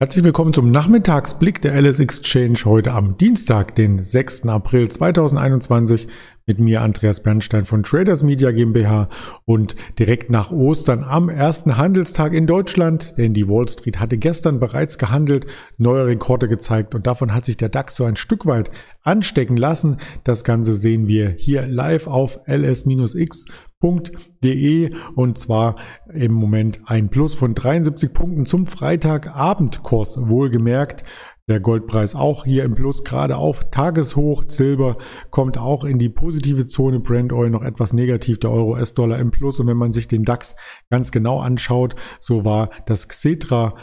Herzlich willkommen zum Nachmittagsblick der LS Exchange heute am Dienstag, den 6. April 2021 mit mir Andreas Bernstein von Traders Media GmbH und direkt nach Ostern am ersten Handelstag in Deutschland, denn die Wall Street hatte gestern bereits gehandelt, neue Rekorde gezeigt und davon hat sich der DAX so ein Stück weit anstecken lassen. Das Ganze sehen wir hier live auf ls-x und zwar im Moment ein Plus von 73 Punkten zum Freitagabendkurs wohlgemerkt. Der Goldpreis auch hier im Plus gerade auf Tageshoch. Silber kommt auch in die positive Zone. Brand Oil noch etwas negativ. Der Euro S-Dollar im Plus. Und wenn man sich den DAX ganz genau anschaut, so war das Xetra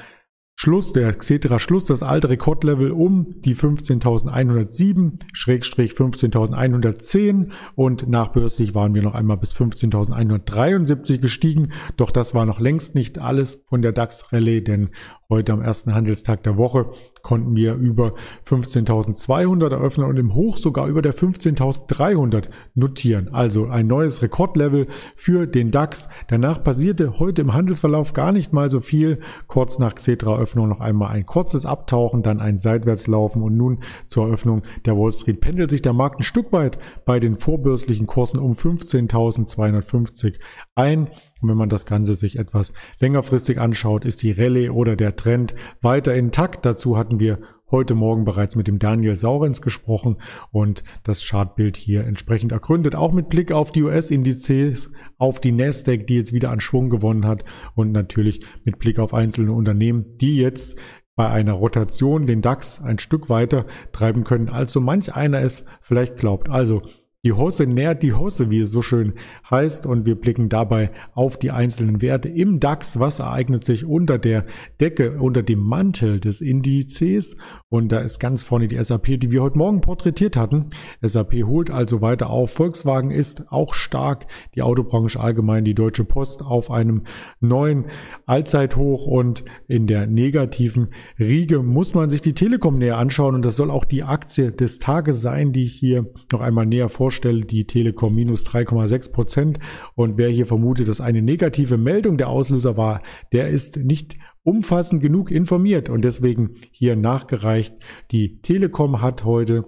Schluss, der Xetra Schluss, das alte Rekordlevel um die 15.107, Schrägstrich 15.110 und nachbörslich waren wir noch einmal bis 15.173 gestiegen. Doch das war noch längst nicht alles von der DAX-Rallye, denn heute am ersten Handelstag der Woche konnten wir über 15.200 eröffnen und im Hoch sogar über der 15.300 notieren. Also ein neues Rekordlevel für den DAX. Danach passierte heute im Handelsverlauf gar nicht mal so viel. Kurz nach Xetra-Öffnung noch einmal ein kurzes Abtauchen, dann ein Seitwärtslaufen und nun zur Eröffnung der Wall Street pendelt sich der Markt ein Stück weit bei den vorbörslichen Kursen um 15.250 ein. Und wenn man das Ganze sich etwas längerfristig anschaut, ist die Rallye oder der Trend weiter intakt. Dazu hatten wir heute Morgen bereits mit dem Daniel Saurens gesprochen und das Chartbild hier entsprechend ergründet. Auch mit Blick auf die US-Indizes, auf die Nasdaq, die jetzt wieder an Schwung gewonnen hat und natürlich mit Blick auf einzelne Unternehmen, die jetzt bei einer Rotation den DAX ein Stück weiter treiben können, als so manch einer es vielleicht glaubt. Also die Hose nährt die Hose, wie es so schön heißt, und wir blicken dabei auf die einzelnen Werte im DAX. Was ereignet sich unter der Decke, unter dem Mantel des Indizes? Und da ist ganz vorne die SAP, die wir heute Morgen porträtiert hatten. SAP holt also weiter auf. Volkswagen ist auch stark. Die Autobranche allgemein, die Deutsche Post auf einem neuen Allzeithoch und in der negativen Riege muss man sich die Telekom näher anschauen. Und das soll auch die Aktie des Tages sein, die ich hier noch einmal näher vorstelle vorstelle, die Telekom minus 3,6 Prozent. Und wer hier vermutet, dass eine negative Meldung der Auslöser war, der ist nicht umfassend genug informiert und deswegen hier nachgereicht. Die Telekom hat heute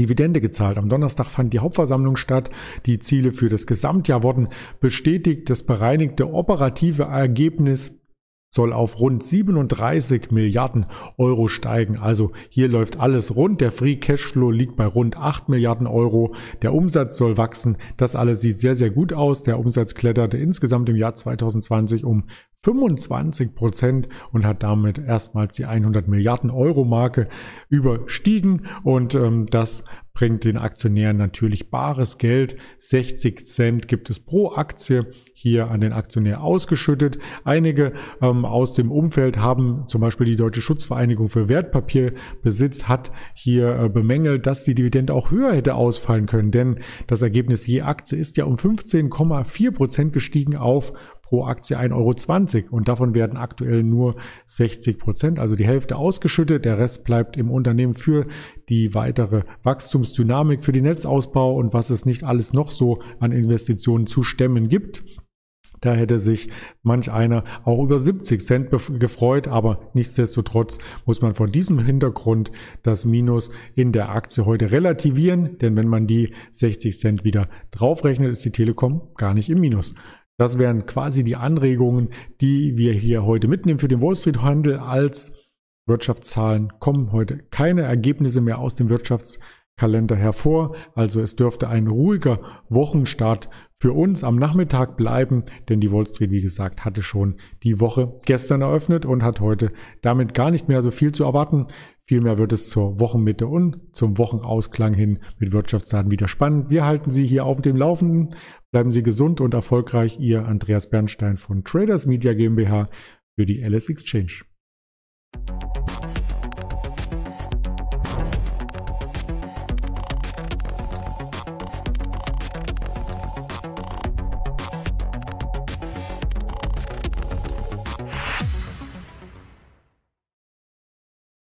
Dividende gezahlt. Am Donnerstag fand die Hauptversammlung statt. Die Ziele für das Gesamtjahr wurden bestätigt. Das bereinigte operative Ergebnis soll auf rund 37 Milliarden Euro steigen. Also hier läuft alles rund. Der Free Cashflow liegt bei rund 8 Milliarden Euro. Der Umsatz soll wachsen. Das alles sieht sehr, sehr gut aus. Der Umsatz kletterte insgesamt im Jahr 2020 um 25 Prozent und hat damit erstmals die 100 Milliarden Euro Marke überstiegen und ähm, das bringt den Aktionären natürlich bares Geld. 60 Cent gibt es pro Aktie hier an den Aktionär ausgeschüttet. Einige ähm, aus dem Umfeld haben zum Beispiel die Deutsche Schutzvereinigung für Wertpapierbesitz hat hier äh, bemängelt, dass die Dividende auch höher hätte ausfallen können, denn das Ergebnis je Aktie ist ja um 15,4 Prozent gestiegen auf pro Aktie 1,20 Euro und davon werden aktuell nur 60 Prozent, also die Hälfte ausgeschüttet. Der Rest bleibt im Unternehmen für die weitere Wachstumsdynamik, für den Netzausbau und was es nicht alles noch so an Investitionen zu stemmen gibt. Da hätte sich manch einer auch über 70 Cent gefreut, aber nichtsdestotrotz muss man vor diesem Hintergrund das Minus in der Aktie heute relativieren, denn wenn man die 60 Cent wieder draufrechnet, ist die Telekom gar nicht im Minus. Das wären quasi die Anregungen, die wir hier heute mitnehmen für den Wall Street Handel. Als Wirtschaftszahlen kommen heute keine Ergebnisse mehr aus dem Wirtschaftskalender hervor. Also es dürfte ein ruhiger Wochenstart für uns am Nachmittag bleiben, denn die Wall Street, wie gesagt, hatte schon die Woche gestern eröffnet und hat heute damit gar nicht mehr so viel zu erwarten. Vielmehr wird es zur Wochenmitte und zum Wochenausklang hin mit Wirtschaftsdaten wieder spannend. Wir halten Sie hier auf dem Laufenden. Bleiben Sie gesund und erfolgreich. Ihr Andreas Bernstein von Traders Media GmbH für die LS Exchange.